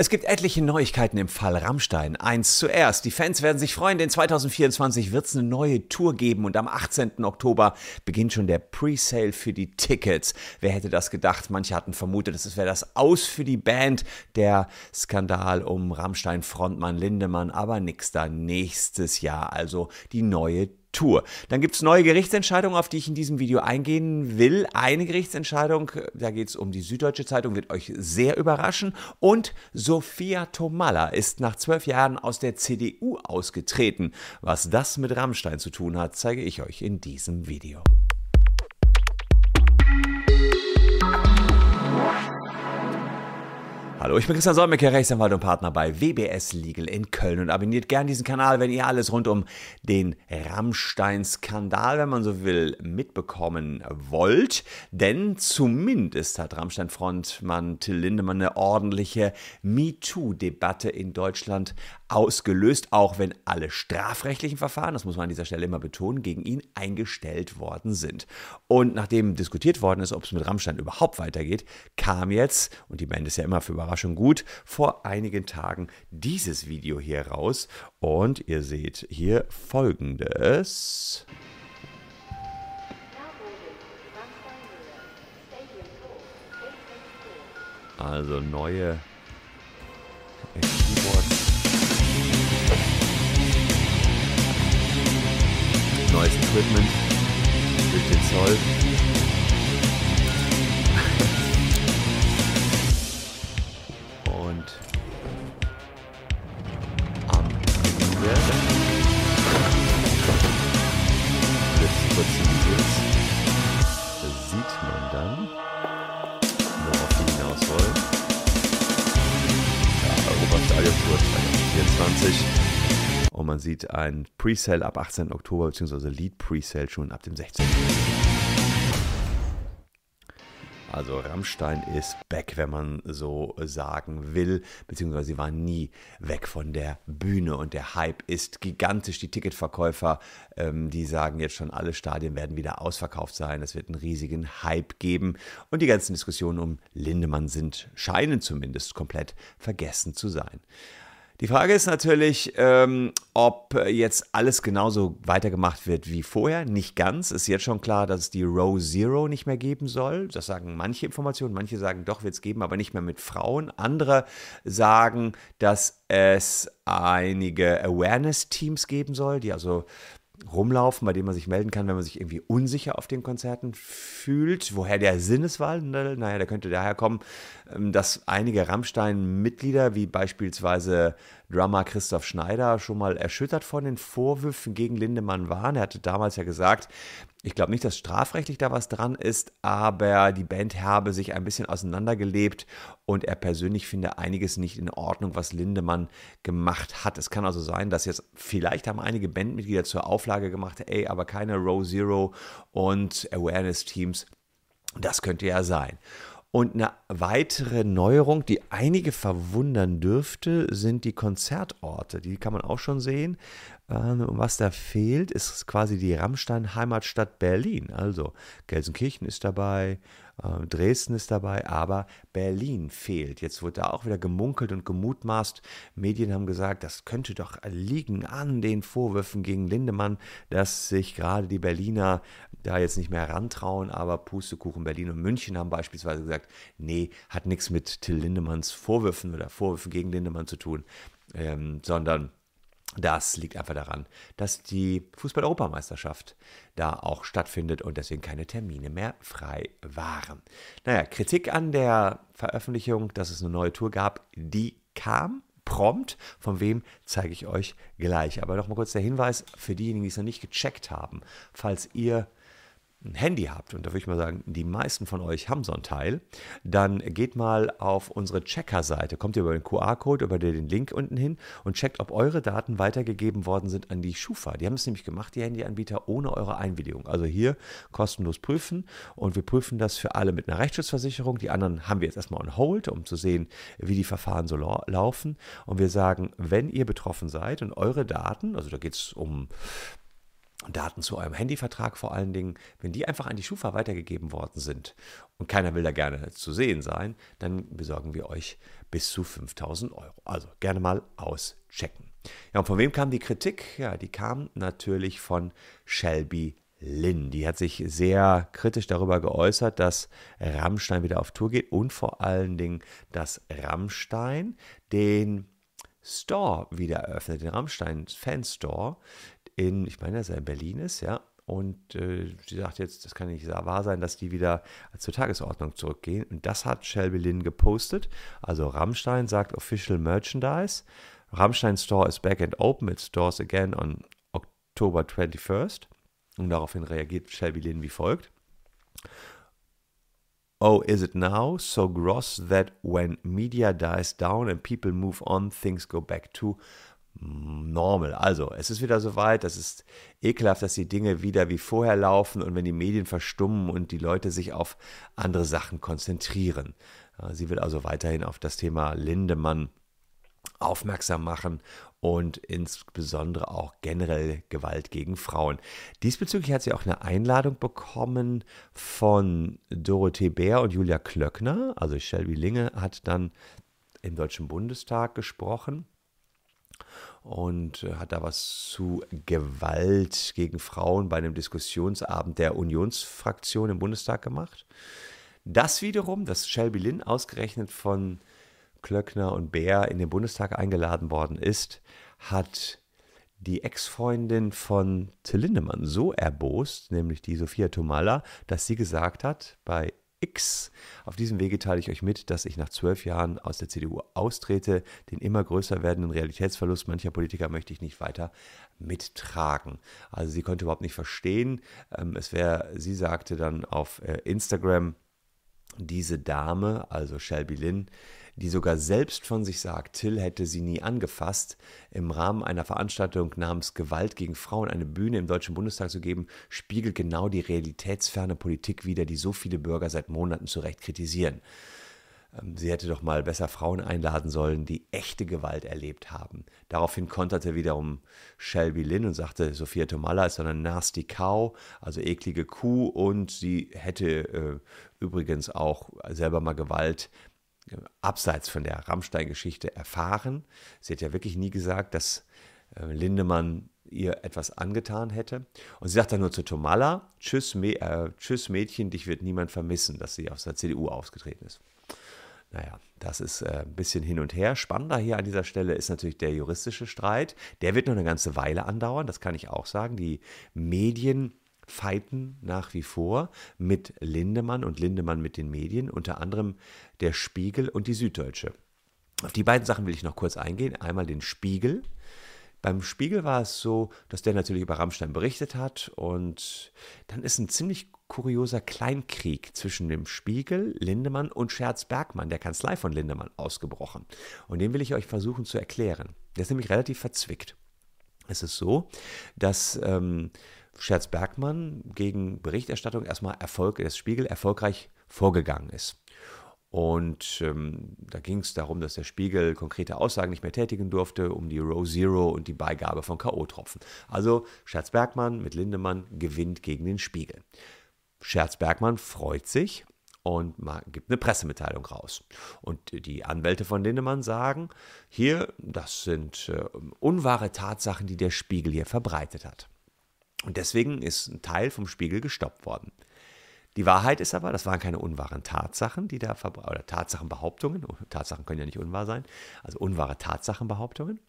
Es gibt etliche Neuigkeiten im Fall Rammstein. Eins zuerst. Die Fans werden sich freuen, denn 2024 wird es eine neue Tour geben und am 18. Oktober beginnt schon der Presale für die Tickets. Wer hätte das gedacht? Manche hatten vermutet, es wäre das Aus für die Band, der Skandal um Rammstein-Frontmann Lindemann, aber nix da nächstes Jahr. Also die neue Tour. Dann gibt es neue Gerichtsentscheidungen, auf die ich in diesem Video eingehen will. Eine Gerichtsentscheidung, da geht es um die Süddeutsche Zeitung, wird euch sehr überraschen. Und Sophia Tomalla ist nach zwölf Jahren aus der CDU ausgetreten. Was das mit Rammstein zu tun hat, zeige ich euch in diesem Video. Hallo, ich bin Christian Solmecke, Rechtsanwalt und Partner bei WBS Legal in Köln und abonniert gern diesen Kanal, wenn ihr alles rund um den Rammstein-Skandal, wenn man so will, mitbekommen wollt. Denn zumindest hat Rammstein-Frontmann Till Lindemann eine ordentliche MeToo-Debatte in Deutschland ausgelöst, auch wenn alle strafrechtlichen Verfahren, das muss man an dieser Stelle immer betonen, gegen ihn eingestellt worden sind. Und nachdem diskutiert worden ist, ob es mit Rammstein überhaupt weitergeht, kam jetzt, und die Band ist ja immer für Überraschung gut, vor einigen Tagen dieses Video hier raus. Und ihr seht hier folgendes. Also neue Keyboards. nice equipment. The Zoll man sieht ein Presale ab 18. Oktober, beziehungsweise Lead Presale schon ab dem 16. Also Rammstein ist back, wenn man so sagen will, beziehungsweise sie waren nie weg von der Bühne und der Hype ist gigantisch. Die Ticketverkäufer, ähm, die sagen jetzt schon, alle Stadien werden wieder ausverkauft sein. Es wird einen riesigen Hype geben und die ganzen Diskussionen um Lindemann sind, scheinen zumindest komplett vergessen zu sein. Die Frage ist natürlich, ähm, ob jetzt alles genauso weitergemacht wird wie vorher. Nicht ganz. Ist jetzt schon klar, dass es die Row Zero nicht mehr geben soll. Das sagen manche Informationen. Manche sagen, doch wird es geben, aber nicht mehr mit Frauen. Andere sagen, dass es einige Awareness-Teams geben soll, die also rumlaufen, bei dem man sich melden kann, wenn man sich irgendwie unsicher auf den Konzerten fühlt. Woher der Sinneswahl? Naja, der könnte daher kommen, ähm, dass einige Rammstein-Mitglieder, wie beispielsweise Drummer Christoph Schneider, schon mal erschüttert von den Vorwürfen gegen Lindemann waren. Er hatte damals ja gesagt, ich glaube nicht, dass strafrechtlich da was dran ist, aber die Band habe sich ein bisschen auseinandergelebt und er persönlich finde einiges nicht in Ordnung, was Lindemann gemacht hat. Es kann also sein, dass jetzt vielleicht haben einige Bandmitglieder zur Auflage gemacht, ey, aber keine Row Zero und Awareness Teams. Das könnte ja sein. Und eine weitere Neuerung, die einige verwundern dürfte, sind die Konzertorte. Die kann man auch schon sehen. Ähm, und was da fehlt, ist quasi die Rammstein-Heimatstadt Berlin. Also Gelsenkirchen ist dabei, äh, Dresden ist dabei, aber Berlin fehlt. Jetzt wird da auch wieder gemunkelt und gemutmaßt. Medien haben gesagt, das könnte doch liegen an den Vorwürfen gegen Lindemann, dass sich gerade die Berliner da jetzt nicht mehr rantrauen, aber Pustekuchen Berlin und München haben beispielsweise gesagt, nee, hat nichts mit Till Lindemanns Vorwürfen oder Vorwürfen gegen Lindemann zu tun, ähm, sondern das liegt einfach daran, dass die Fußball-Europameisterschaft da auch stattfindet und deswegen keine Termine mehr frei waren. Naja, Kritik an der Veröffentlichung, dass es eine neue Tour gab, die kam prompt. Von wem zeige ich euch gleich. Aber nochmal kurz der Hinweis für diejenigen, die es noch nicht gecheckt haben. Falls ihr ein Handy habt, und da würde ich mal sagen, die meisten von euch haben so ein Teil, dann geht mal auf unsere Checker-Seite, kommt ihr über den QR-Code, über den Link unten hin und checkt, ob eure Daten weitergegeben worden sind an die Schufa. Die haben es nämlich gemacht, die Handyanbieter, ohne eure Einwilligung. Also hier kostenlos prüfen und wir prüfen das für alle mit einer Rechtsschutzversicherung. Die anderen haben wir jetzt erstmal on hold, um zu sehen, wie die Verfahren so laufen. Und wir sagen, wenn ihr betroffen seid und eure Daten, also da geht es um Daten zu eurem Handyvertrag vor allen Dingen, wenn die einfach an die Schufa weitergegeben worden sind und keiner will da gerne zu sehen sein, dann besorgen wir euch bis zu 5000 Euro. Also gerne mal auschecken. Ja, und von wem kam die Kritik? Ja, die kam natürlich von Shelby Lynn. Die hat sich sehr kritisch darüber geäußert, dass Rammstein wieder auf Tour geht und vor allen Dingen, dass Rammstein den Store wieder eröffnet, den Rammstein Fanstore in, ich meine, dass er in Berlin ist, ja. Und äh, sie sagt jetzt, das kann nicht wahr sein, dass die wieder zur Tagesordnung zurückgehen. Und das hat Shelby Lynn gepostet. Also Rammstein sagt Official Merchandise. Rammstein Store is back and open. It stores again on October 21st. Und daraufhin reagiert Shelby Lynn wie folgt. Oh, is it now so gross that when media dies down and people move on, things go back to normal. Also, es ist wieder soweit, das ist ekelhaft, dass die Dinge wieder wie vorher laufen und wenn die Medien verstummen und die Leute sich auf andere Sachen konzentrieren. Sie will also weiterhin auf das Thema Lindemann aufmerksam machen und insbesondere auch generell Gewalt gegen Frauen. Diesbezüglich hat sie auch eine Einladung bekommen von Dorothee Bär und Julia Klöckner. Also Shelby Linge hat dann im Deutschen Bundestag gesprochen und äh, hat da was zu Gewalt gegen Frauen bei einem Diskussionsabend der Unionsfraktion im Bundestag gemacht. Das wiederum, dass Shelby Lynn ausgerechnet von Klöckner und Bär in den Bundestag eingeladen worden ist, hat die Ex-Freundin von Till Lindemann so erbost, nämlich die Sophia Tomala, dass sie gesagt hat, bei X, auf diesem Wege teile ich euch mit, dass ich nach zwölf Jahren aus der CDU austrete. Den immer größer werdenden Realitätsverlust mancher Politiker möchte ich nicht weiter mittragen. Also sie konnte überhaupt nicht verstehen. Ähm, es wäre, sie sagte dann auf äh, Instagram, diese Dame, also Shelby Lynn, die sogar selbst von sich sagt, Till hätte sie nie angefasst, im Rahmen einer Veranstaltung namens Gewalt gegen Frauen eine Bühne im Deutschen Bundestag zu geben, spiegelt genau die realitätsferne Politik wider, die so viele Bürger seit Monaten zu Recht kritisieren. Ähm, sie hätte doch mal besser Frauen einladen sollen, die echte Gewalt erlebt haben. Daraufhin konterte wiederum Shelby Lynn und sagte, Sophia Tomala ist so eine nasty Cow, also eklige Kuh und sie hätte äh, übrigens auch selber mal Gewalt abseits von der Rammstein-Geschichte erfahren. Sie hat ja wirklich nie gesagt, dass äh, Lindemann ihr etwas angetan hätte. Und sie sagt dann nur zu Tomala, tschüss, äh, tschüss Mädchen, dich wird niemand vermissen, dass sie aus der CDU ausgetreten ist. Naja, das ist äh, ein bisschen hin und her. Spannender hier an dieser Stelle ist natürlich der juristische Streit. Der wird noch eine ganze Weile andauern, das kann ich auch sagen. Die Medien fighten nach wie vor mit Lindemann und Lindemann mit den Medien, unter anderem der Spiegel und die Süddeutsche. Auf die beiden Sachen will ich noch kurz eingehen. Einmal den Spiegel. Beim Spiegel war es so, dass der natürlich über Rammstein berichtet hat und dann ist ein ziemlich kurioser Kleinkrieg zwischen dem Spiegel, Lindemann und Scherz Bergmann, der Kanzlei von Lindemann, ausgebrochen. Und den will ich euch versuchen zu erklären. Der ist nämlich relativ verzwickt. Es ist so, dass ähm, Scherz Bergmann gegen Berichterstattung erstmal Erfolg des Spiegel erfolgreich vorgegangen ist. Und ähm, da ging es darum, dass der Spiegel konkrete Aussagen nicht mehr tätigen durfte, um die Row Zero und die Beigabe von K.O.-Tropfen. Also Scherz Bergmann mit Lindemann gewinnt gegen den Spiegel. Scherz Bergmann freut sich und gibt eine Pressemitteilung raus. Und die Anwälte von Lindemann sagen, hier, das sind äh, unwahre Tatsachen, die der Spiegel hier verbreitet hat. Und deswegen ist ein Teil vom Spiegel gestoppt worden. Die Wahrheit ist aber, das waren keine unwahren Tatsachen, die da oder Tatsachenbehauptungen. Oh, Tatsachen können ja nicht unwahr sein, also unwahre Tatsachenbehauptungen.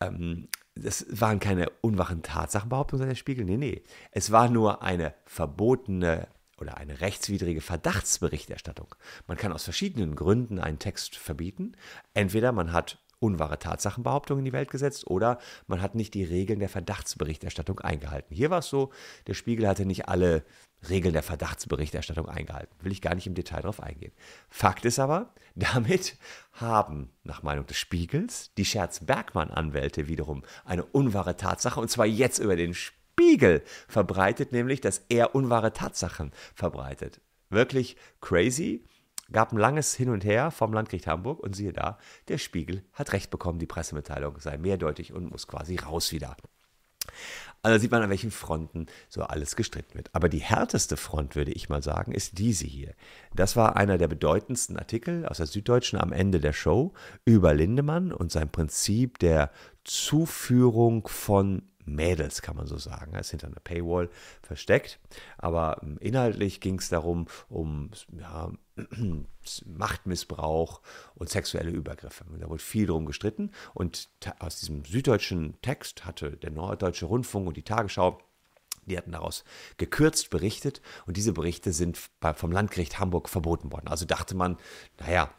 Ähm, das waren keine unwahren Tatsachenbehauptungen, sagt der Spiegel. Nee, nee. Es war nur eine verbotene oder eine rechtswidrige Verdachtsberichterstattung. Man kann aus verschiedenen Gründen einen Text verbieten. Entweder man hat unwahre Tatsachenbehauptungen in die Welt gesetzt oder man hat nicht die Regeln der Verdachtsberichterstattung eingehalten. Hier war es so, der Spiegel hatte nicht alle Regeln der Verdachtsberichterstattung eingehalten. Will ich gar nicht im Detail darauf eingehen. Fakt ist aber, damit haben, nach Meinung des Spiegels, die Scherz-Bergmann-Anwälte wiederum eine unwahre Tatsache, und zwar jetzt über den Spiegel verbreitet, nämlich, dass er unwahre Tatsachen verbreitet. Wirklich crazy gab ein langes Hin und Her vom Landgericht Hamburg und siehe da, der Spiegel hat recht bekommen, die Pressemitteilung sei mehrdeutig und muss quasi raus wieder. Also sieht man, an welchen Fronten so alles gestritten wird. Aber die härteste Front, würde ich mal sagen, ist diese hier. Das war einer der bedeutendsten Artikel aus der Süddeutschen am Ende der Show über Lindemann und sein Prinzip der Zuführung von Mädels, kann man so sagen. Er ist hinter einer Paywall versteckt. Aber ähm, inhaltlich ging es darum, um ja, Machtmissbrauch und sexuelle Übergriffe. Da wurde viel drum gestritten. Und aus diesem süddeutschen Text hatte der Norddeutsche Rundfunk und die Tagesschau die hatten daraus gekürzt berichtet und diese Berichte sind vom Landgericht Hamburg verboten worden. Also dachte man, naja,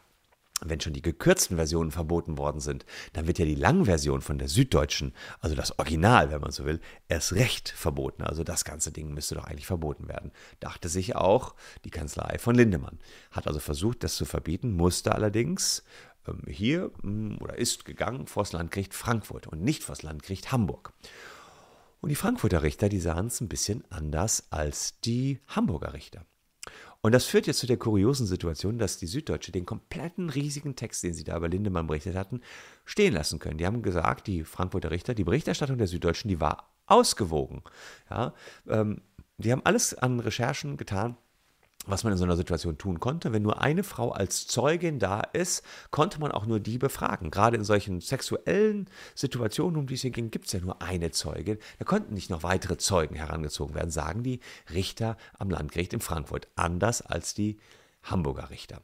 wenn schon die gekürzten Versionen verboten worden sind, dann wird ja die Langversion von der Süddeutschen, also das Original, wenn man so will, erst recht verboten. Also das ganze Ding müsste doch eigentlich verboten werden. Dachte sich auch die Kanzlei von Lindemann. Hat also versucht, das zu verbieten, musste allerdings ähm, hier hm, oder ist gegangen vor das Landgericht Frankfurt und nicht vor das Landgericht Hamburg. Und die Frankfurter Richter, die sahen es ein bisschen anders als die Hamburger Richter. Und das führt jetzt zu der kuriosen Situation, dass die Süddeutsche den kompletten riesigen Text, den sie da über Lindemann berichtet hatten, stehen lassen können. Die haben gesagt, die Frankfurter Richter, die Berichterstattung der Süddeutschen, die war ausgewogen. Ja, ähm, die haben alles an Recherchen getan, was man in so einer Situation tun konnte. Wenn nur eine Frau als Zeugin da ist, konnte man auch nur die befragen. Gerade in solchen sexuellen Situationen, um die es hier ging, gibt es ja nur eine Zeugin. Da konnten nicht noch weitere Zeugen herangezogen werden, sagen die Richter am Landgericht in Frankfurt. Anders als die Hamburger Richter.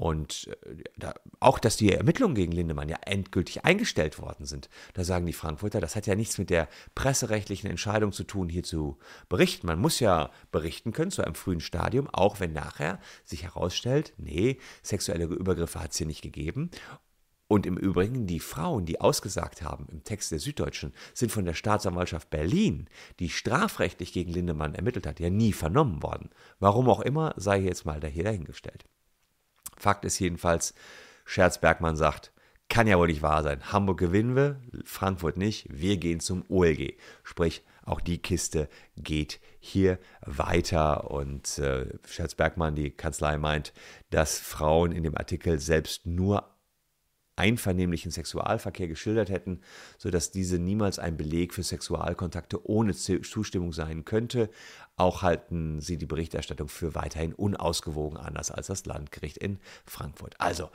Und äh, da, auch, dass die Ermittlungen gegen Lindemann ja endgültig eingestellt worden sind. Da sagen die Frankfurter, das hat ja nichts mit der presserechtlichen Entscheidung zu tun, hier zu berichten. Man muss ja berichten können zu einem frühen Stadium, auch wenn nachher sich herausstellt, nee, sexuelle Übergriffe hat es hier nicht gegeben. Und im Übrigen, die Frauen, die ausgesagt haben im Text der Süddeutschen, sind von der Staatsanwaltschaft Berlin, die strafrechtlich gegen Lindemann ermittelt hat, ja nie vernommen worden. Warum auch immer, sei jetzt mal da hier dahingestellt. Fakt ist jedenfalls, Scherz Bergmann sagt, kann ja wohl nicht wahr sein. Hamburg gewinnen wir, Frankfurt nicht. Wir gehen zum OLG. Sprich, auch die Kiste geht hier weiter. Und äh, Scherz Bergmann, die Kanzlei, meint, dass Frauen in dem Artikel selbst nur einvernehmlichen Sexualverkehr geschildert hätten, sodass diese niemals ein Beleg für Sexualkontakte ohne Zustimmung sein könnte. Auch halten sie die Berichterstattung für weiterhin unausgewogen, anders als das Landgericht in Frankfurt. Also,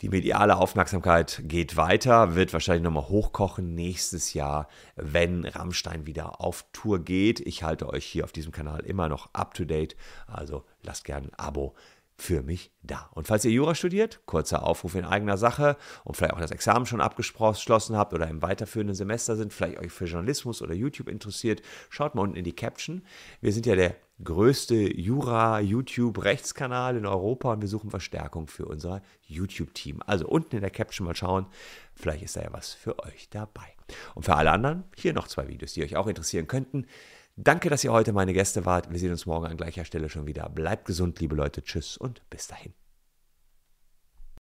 die mediale Aufmerksamkeit geht weiter, wird wahrscheinlich nochmal hochkochen nächstes Jahr, wenn Rammstein wieder auf Tour geht. Ich halte euch hier auf diesem Kanal immer noch up to date, also lasst gerne ein Abo für mich da. Und falls ihr Jura studiert, kurzer Aufruf in eigener Sache und vielleicht auch das Examen schon abgeschlossen habt oder im weiterführenden Semester sind, vielleicht euch für Journalismus oder YouTube interessiert, schaut mal unten in die Caption. Wir sind ja der größte Jura-YouTube-Rechtskanal in Europa und wir suchen Verstärkung für unser YouTube-Team. Also unten in der Caption mal schauen, vielleicht ist da ja was für euch dabei. Und für alle anderen, hier noch zwei Videos, die euch auch interessieren könnten. Danke, dass ihr heute meine Gäste wart. Wir sehen uns morgen an gleicher Stelle schon wieder. Bleibt gesund, liebe Leute. Tschüss und bis dahin.